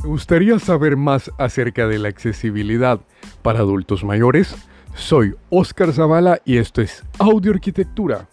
¿Te gustaría saber más acerca de la accesibilidad para adultos mayores? Soy Oscar Zavala y esto es Audio Arquitectura.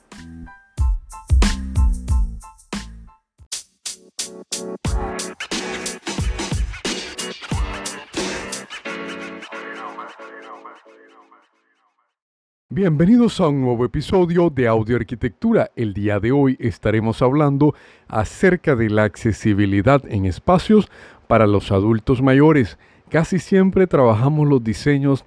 Bienvenidos a un nuevo episodio de Audio Arquitectura. El día de hoy estaremos hablando acerca de la accesibilidad en espacios para los adultos mayores. Casi siempre trabajamos los diseños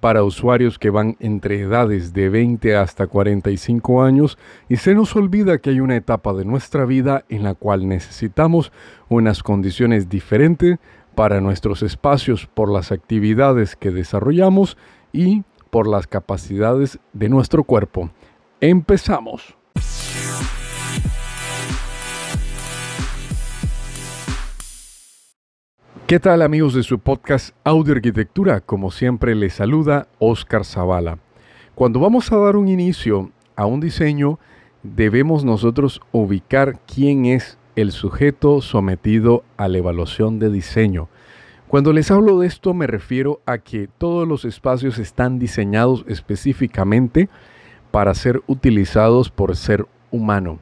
para usuarios que van entre edades de 20 hasta 45 años y se nos olvida que hay una etapa de nuestra vida en la cual necesitamos unas condiciones diferentes para nuestros espacios por las actividades que desarrollamos y por las capacidades de nuestro cuerpo. Empezamos. ¿Qué tal amigos de su podcast Audio Arquitectura? Como siempre les saluda Oscar Zavala. Cuando vamos a dar un inicio a un diseño, debemos nosotros ubicar quién es el sujeto sometido a la evaluación de diseño. Cuando les hablo de esto me refiero a que todos los espacios están diseñados específicamente para ser utilizados por ser humano.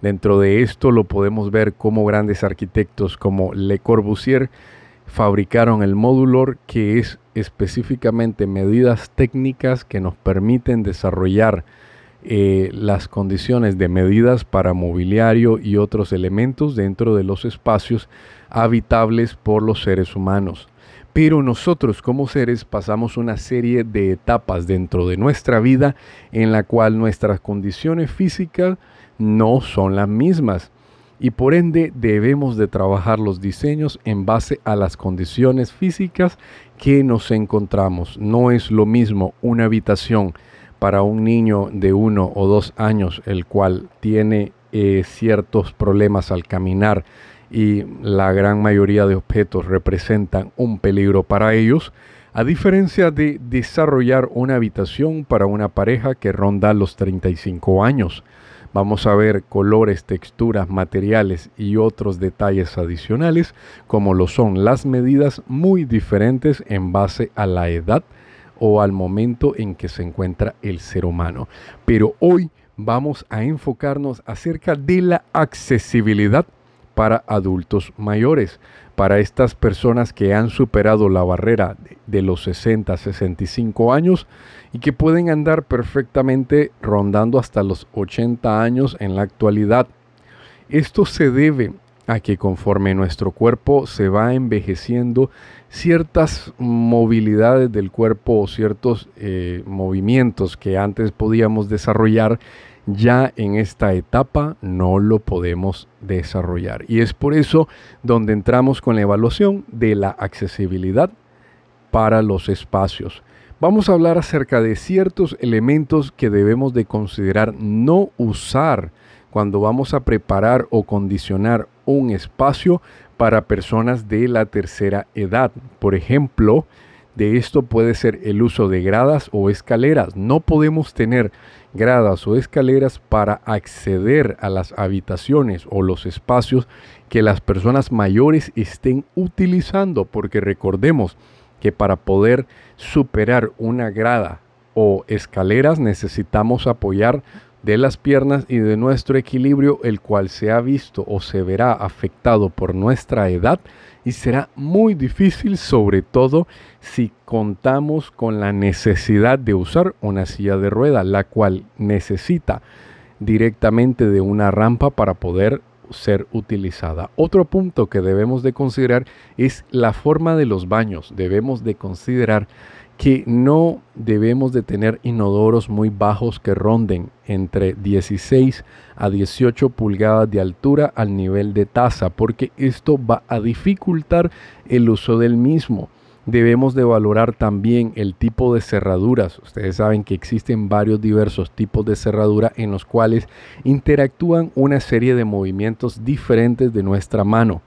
Dentro de esto lo podemos ver como grandes arquitectos como Le Corbusier fabricaron el módulo que es específicamente medidas técnicas que nos permiten desarrollar eh, las condiciones de medidas para mobiliario y otros elementos dentro de los espacios habitables por los seres humanos. Pero nosotros como seres pasamos una serie de etapas dentro de nuestra vida en la cual nuestras condiciones físicas no son las mismas y por ende debemos de trabajar los diseños en base a las condiciones físicas que nos encontramos. No es lo mismo una habitación para un niño de uno o dos años, el cual tiene eh, ciertos problemas al caminar y la gran mayoría de objetos representan un peligro para ellos, a diferencia de desarrollar una habitación para una pareja que ronda los 35 años. Vamos a ver colores, texturas, materiales y otros detalles adicionales, como lo son las medidas muy diferentes en base a la edad o al momento en que se encuentra el ser humano. Pero hoy vamos a enfocarnos acerca de la accesibilidad para adultos mayores, para estas personas que han superado la barrera de, los 60 65 años y que pueden andar perfectamente rondando hasta los 80 años en la actualidad. Esto se debe a que conforme nuestro cuerpo se va envejeciendo, ciertas movilidades del cuerpo o ciertos eh, movimientos que antes podíamos desarrollar ya en esta etapa no lo podemos desarrollar. Y es por eso donde entramos con la evaluación de la accesibilidad para los espacios. Vamos a hablar acerca de ciertos elementos que debemos de considerar no usar cuando vamos a preparar o condicionar un espacio para personas de la tercera edad. Por ejemplo, de esto puede ser el uso de gradas o escaleras. No podemos tener gradas o escaleras para acceder a las habitaciones o los espacios que las personas mayores estén utilizando, porque recordemos que para poder superar una grada o escaleras necesitamos apoyar de las piernas y de nuestro equilibrio, el cual se ha visto o se verá afectado por nuestra edad y será muy difícil, sobre todo si contamos con la necesidad de usar una silla de rueda, la cual necesita directamente de una rampa para poder ser utilizada. Otro punto que debemos de considerar es la forma de los baños. Debemos de considerar que no debemos de tener inodoros muy bajos que ronden entre 16 a 18 pulgadas de altura al nivel de taza, porque esto va a dificultar el uso del mismo. Debemos de valorar también el tipo de cerraduras. Ustedes saben que existen varios diversos tipos de cerradura en los cuales interactúan una serie de movimientos diferentes de nuestra mano.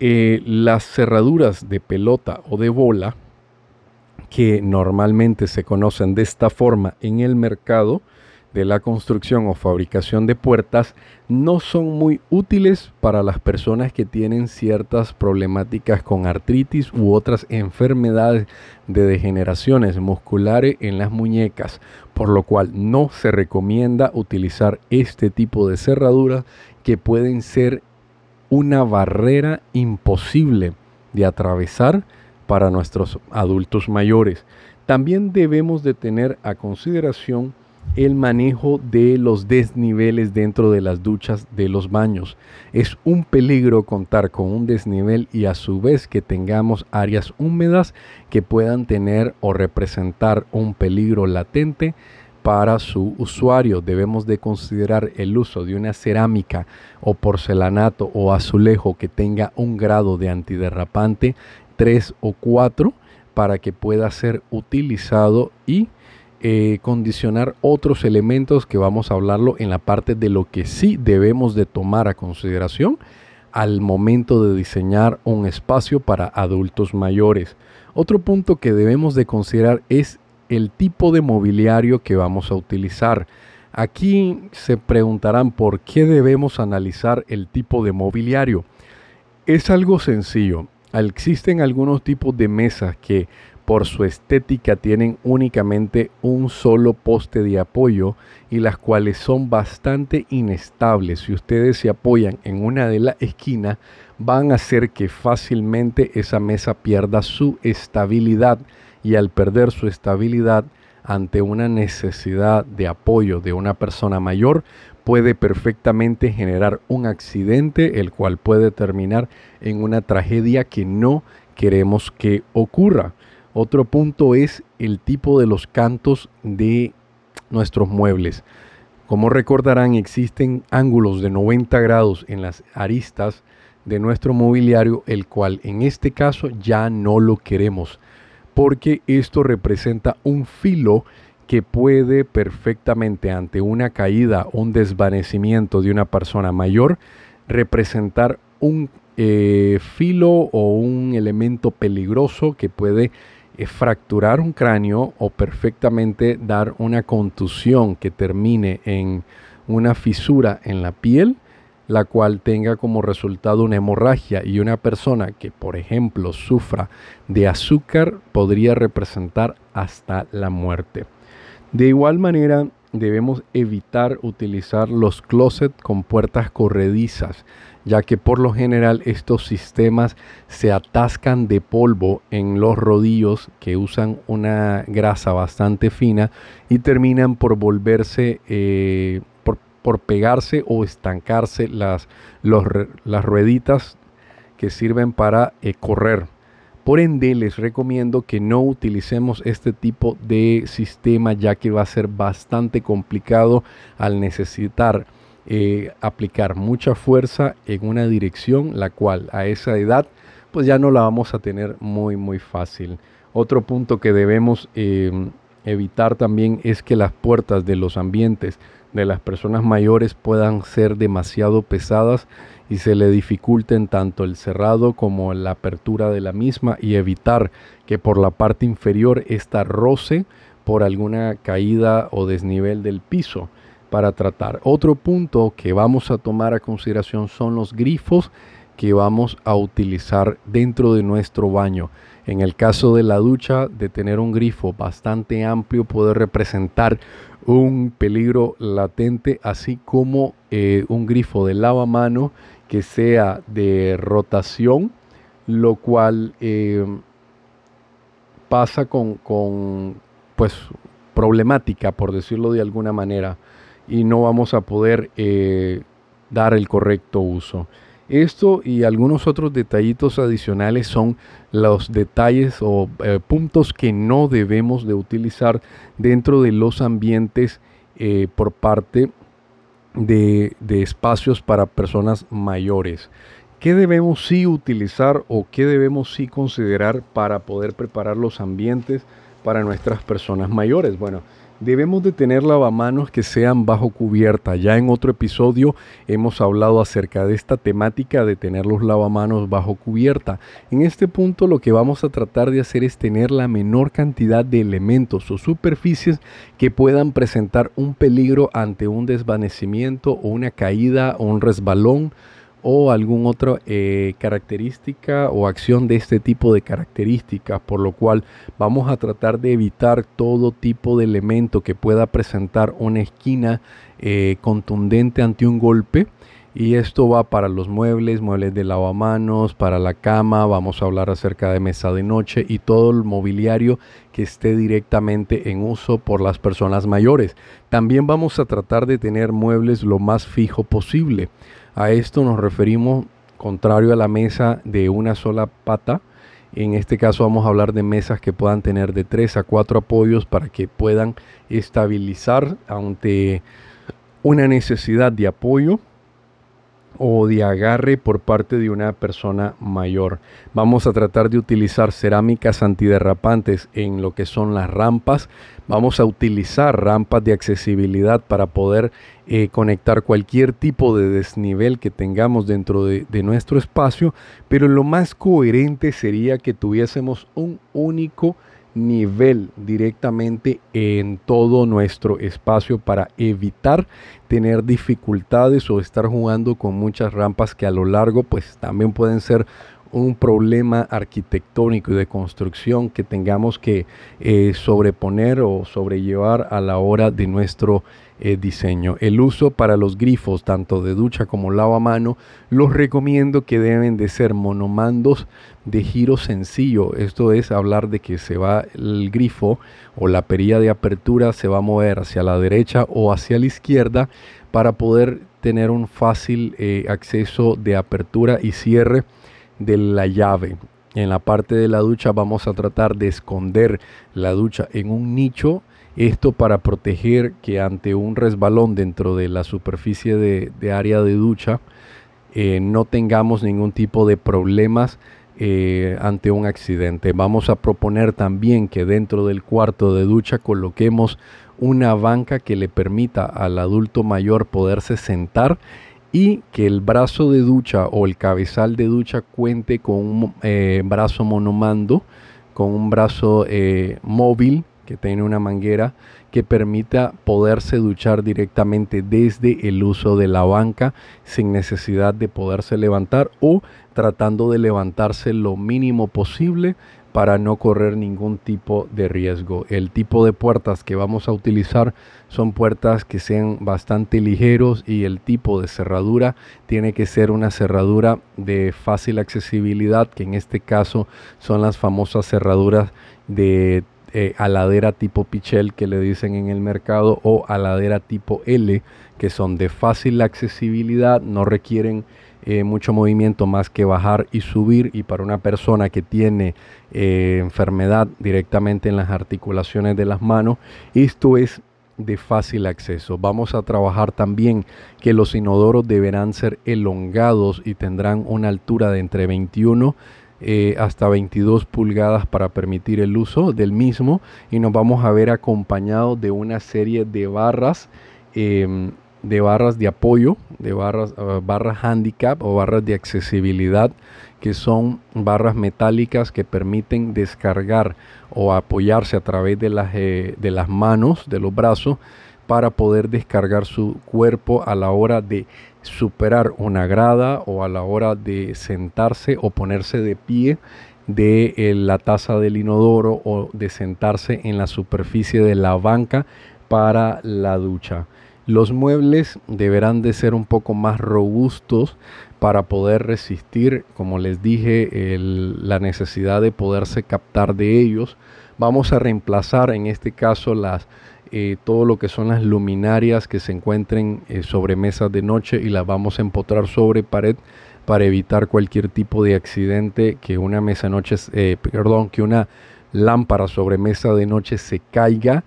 Eh, las cerraduras de pelota o de bola que normalmente se conocen de esta forma en el mercado, de la construcción o fabricación de puertas no son muy útiles para las personas que tienen ciertas problemáticas con artritis u otras enfermedades de degeneraciones musculares en las muñecas, por lo cual no se recomienda utilizar este tipo de cerraduras que pueden ser una barrera imposible de atravesar para nuestros adultos mayores. También debemos de tener a consideración el manejo de los desniveles dentro de las duchas de los baños. Es un peligro contar con un desnivel y a su vez que tengamos áreas húmedas que puedan tener o representar un peligro latente para su usuario. Debemos de considerar el uso de una cerámica o porcelanato o azulejo que tenga un grado de antiderrapante 3 o 4 para que pueda ser utilizado y eh, condicionar otros elementos que vamos a hablarlo en la parte de lo que sí debemos de tomar a consideración al momento de diseñar un espacio para adultos mayores. Otro punto que debemos de considerar es el tipo de mobiliario que vamos a utilizar. Aquí se preguntarán por qué debemos analizar el tipo de mobiliario. Es algo sencillo. Existen algunos tipos de mesas que por su estética tienen únicamente un solo poste de apoyo y las cuales son bastante inestables. Si ustedes se apoyan en una de las esquinas, van a hacer que fácilmente esa mesa pierda su estabilidad y al perder su estabilidad ante una necesidad de apoyo de una persona mayor, puede perfectamente generar un accidente, el cual puede terminar en una tragedia que no queremos que ocurra. Otro punto es el tipo de los cantos de nuestros muebles. Como recordarán, existen ángulos de 90 grados en las aristas de nuestro mobiliario, el cual en este caso ya no lo queremos, porque esto representa un filo que puede perfectamente ante una caída un desvanecimiento de una persona mayor representar un eh, filo o un elemento peligroso que puede fracturar un cráneo o perfectamente dar una contusión que termine en una fisura en la piel, la cual tenga como resultado una hemorragia y una persona que, por ejemplo, sufra de azúcar podría representar hasta la muerte. De igual manera, debemos evitar utilizar los closets con puertas corredizas, ya que por lo general estos sistemas se atascan de polvo en los rodillos que usan una grasa bastante fina y terminan por volverse, eh, por, pegarse o estancarse las, rueditas que sirven para eh, correr. Por ende, les recomiendo que no utilicemos este tipo de sistema ya que va a ser bastante complicado al necesitar eh, aplicar mucha fuerza en una dirección, la cual a esa edad pues ya no la vamos a tener muy muy fácil. Otro punto que debemos em, evitar también es que las puertas de los ambientes de las personas mayores puedan ser demasiado pesadas y se le dificulten tanto el cerrado como la apertura de la misma y evitar que por la parte inferior esta roce por alguna caída o desnivel del piso para tratar. Otro punto que vamos a tomar a consideración son los grifos que vamos a utilizar dentro de nuestro baño. En el caso de la ducha, de tener un grifo bastante amplio puede representar un peligro latente, así como eh, un grifo de lavamano que sea de rotación, lo cual eh, pasa con, pues problemática, por decirlo de alguna manera, y no vamos a poder eh, dar el correcto uso. Esto y algunos otros detallitos adicionales son los detalles o eh, puntos que no debemos de utilizar dentro de los ambientes por parte espacios para personas mayores. ¿Qué debemos sí utilizar o qué debemos sí considerar para poder preparar los ambientes para nuestras personas mayores? Bueno, Debemos de tener lavamanos que sean bajo cubierta. Ya en otro episodio hemos hablado acerca de esta temática de tener los lavamanos bajo cubierta. En este punto lo que vamos a tratar de hacer es tener la menor cantidad de elementos o superficies que puedan presentar un peligro ante un desvanecimiento o una caída o un resbalón o alguna otra eh, característica o acción de este tipo de características, por lo cual vamos a tratar de evitar todo tipo de elemento que pueda presentar una esquina eh, contundente ante un golpe. Y esto va para los muebles, muebles de lavamanos, para la cama, vamos a hablar acerca de mesa de noche y todo el mobiliario que esté directamente en uso por las personas mayores. También vamos a tratar de tener muebles lo más fijo posible. A esto nos referimos contrario a la mesa de una sola pata. En este caso vamos a hablar de mesas que puedan tener de 3 a 4 apoyos para que puedan estabilizar ante una necesidad de apoyo o de agarre por parte de una persona mayor. Vamos a tratar de utilizar cerámicas antiderrapantes en lo que son las rampas. Vamos a utilizar rampas de accesibilidad para poder eh, conectar cualquier tipo de desnivel que tengamos dentro de, de nuestro espacio, pero lo más coherente sería que tuviésemos un único nivel directamente en todo nuestro espacio para evitar tener dificultades o estar jugando con muchas rampas que a lo largo pues también pueden ser un problema arquitectónico y de construcción que tengamos que eh, sobreponer o sobrellevar a la hora de nuestro eh, diseño. El uso para los grifos, tanto de ducha como lavamano, los recomiendo que deben de ser monomandos de giro sencillo. Esto es hablar de que se va el grifo o la perilla de apertura se va a mover hacia la derecha o hacia la izquierda para poder tener un fácil eh, acceso de apertura y cierre de la llave. En la parte de la ducha vamos a tratar de esconder la ducha en un nicho. Esto para proteger que ante un resbalón dentro de la superficie de, área de ducha eh, no tengamos ningún tipo de problemas eh, ante un accidente. Vamos a proponer también que dentro del cuarto de ducha coloquemos una banca que le permita al adulto mayor poderse sentar y que el brazo de ducha o el cabezal de ducha cuente con un eh, brazo monomando, con un brazo móvil que tiene una manguera que permita poderse duchar directamente desde el uso de la banca sin necesidad de poderse levantar o tratando de levantarse lo mínimo posible para no correr ningún tipo de riesgo. El tipo de puertas que vamos a utilizar son puertas que sean bastante ligeros y el tipo de cerradura tiene que ser una cerradura de fácil accesibilidad, que en este caso son las famosas cerraduras de eh, aladera tipo Pichel que le dicen en el mercado o aladera tipo L que son de fácil accesibilidad, no requieren eh, mucho movimiento más que bajar y subir y para una persona que tiene eh, enfermedad directamente en las articulaciones de las manos, esto es de fácil acceso. Vamos a trabajar también que los inodoros deberán ser elongados y tendrán una altura de entre 21 eh, hasta 22 pulgadas para permitir el uso del mismo. Y nos vamos a ver acompañados de una serie de barras em, de barras de apoyo, de barras, uh, barras handicap o barras de accesibilidad, que son barras metálicas que permiten descargar o apoyarse a través de las, eh, de las manos, de los brazos, para poder descargar su cuerpo a la hora de superar una grada o a la hora de sentarse o ponerse de pie de eh, la taza del inodoro o de sentarse en la superficie de la banca para la ducha. Los muebles deberán de ser un poco más robustos para poder resistir, como les dije, la necesidad de poderse captar de ellos. Vamos a reemplazar en este caso las, eh, todo lo que son las luminarias que se encuentren eh, sobre mesas de noche y las vamos a empotrar sobre pared para evitar cualquier tipo de accidente que una mesa noche, eh, perdón, que una lámpara sobre mesa de noche se caiga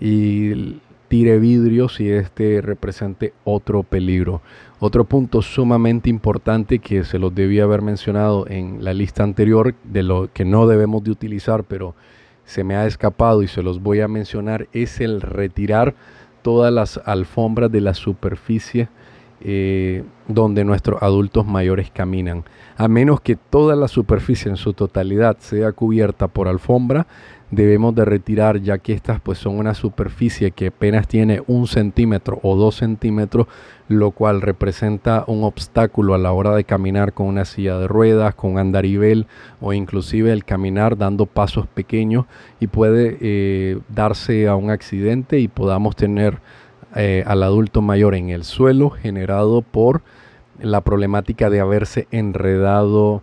y tire vidrio si este represente otro peligro. Otro punto sumamente importante que se los debía haber mencionado en la lista anterior de lo que no debemos de utilizar, pero se me ha escapado y se los voy a mencionar es el retirar todas las alfombras de la superficie eh, donde nuestros adultos mayores caminan. A menos que toda la superficie en su totalidad sea cubierta por alfombra, debemos de retirar ya que estas pues son una superficie que apenas tiene un centímetro o dos centímetros, lo cual representa un obstáculo a la hora de caminar con una silla de ruedas, con andarivel o inclusive el caminar dando pasos pequeños y puede eh, darse a un accidente y podamos tener eh, al adulto mayor en el suelo generado por la problemática de haberse enredado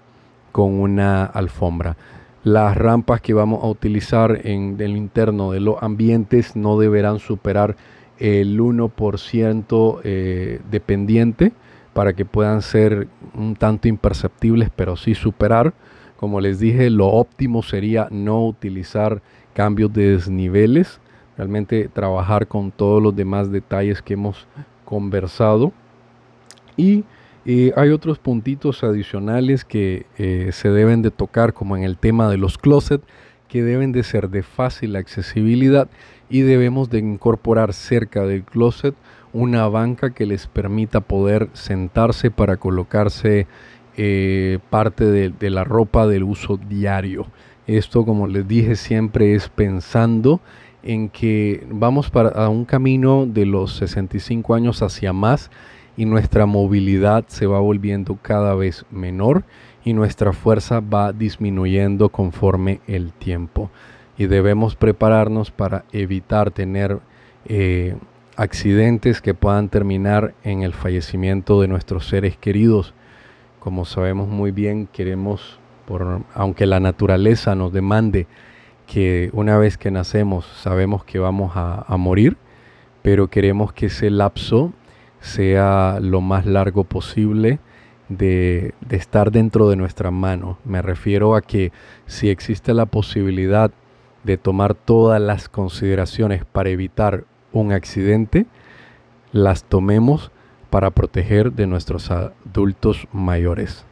con una alfombra. Las rampas que vamos a utilizar en el interno de los ambientes no deberán superar el 1% eh, dependiente para que puedan ser un tanto imperceptibles, pero sí superar. Como les dije, lo óptimo sería no utilizar cambios de desniveles realmente trabajar con todos los demás detalles que hemos conversado. Y hay otros puntitos adicionales que eh, se deben de tocar, como en el tema de los closets, que deben de ser de fácil accesibilidad y debemos de incorporar cerca del closet una banca que les permita poder sentarse para colocarse eh, parte de, de, la ropa del uso diario. Esto, como les dije, siempre es pensando en que vamos para a un camino de los 65 años hacia más y nuestra movilidad se va volviendo cada vez menor y nuestra fuerza va disminuyendo conforme el tiempo. Y debemos prepararnos para evitar tener eh, accidentes que puedan terminar en el fallecimiento de nuestros seres queridos. Como sabemos muy bien, queremos, por, aunque la naturaleza nos demande que una vez que nacemos sabemos que vamos a, morir, pero queremos que ese lapso sea lo más largo posible de, estar dentro de nuestra mano. Me refiero a que si existe la posibilidad de tomar todas las consideraciones para evitar un accidente, las tomemos para proteger de nuestros adultos mayores.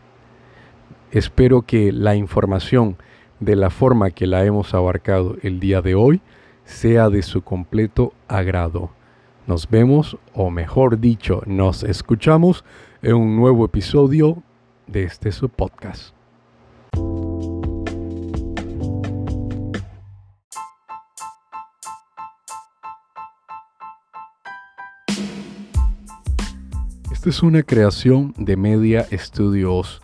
Espero que la información de la forma que la hemos abarcado el día de hoy sea de su completo agrado. Nos vemos, o mejor dicho, nos escuchamos en un nuevo episodio de este su podcast. Esta es una creación de Media Studios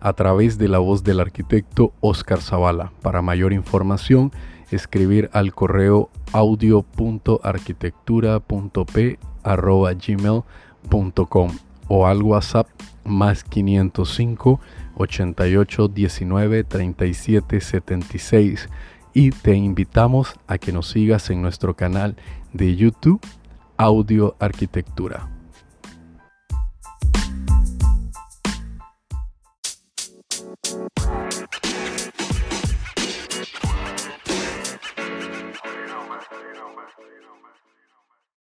a través de la voz del arquitecto Oscar Zavala. Para mayor información, escribir al correo audio.arquitectura.p.gmail.com o al WhatsApp más 505 88 19 37 76 y te invitamos a que nos sigas en nuestro canal de YouTube Audio Arquitectura.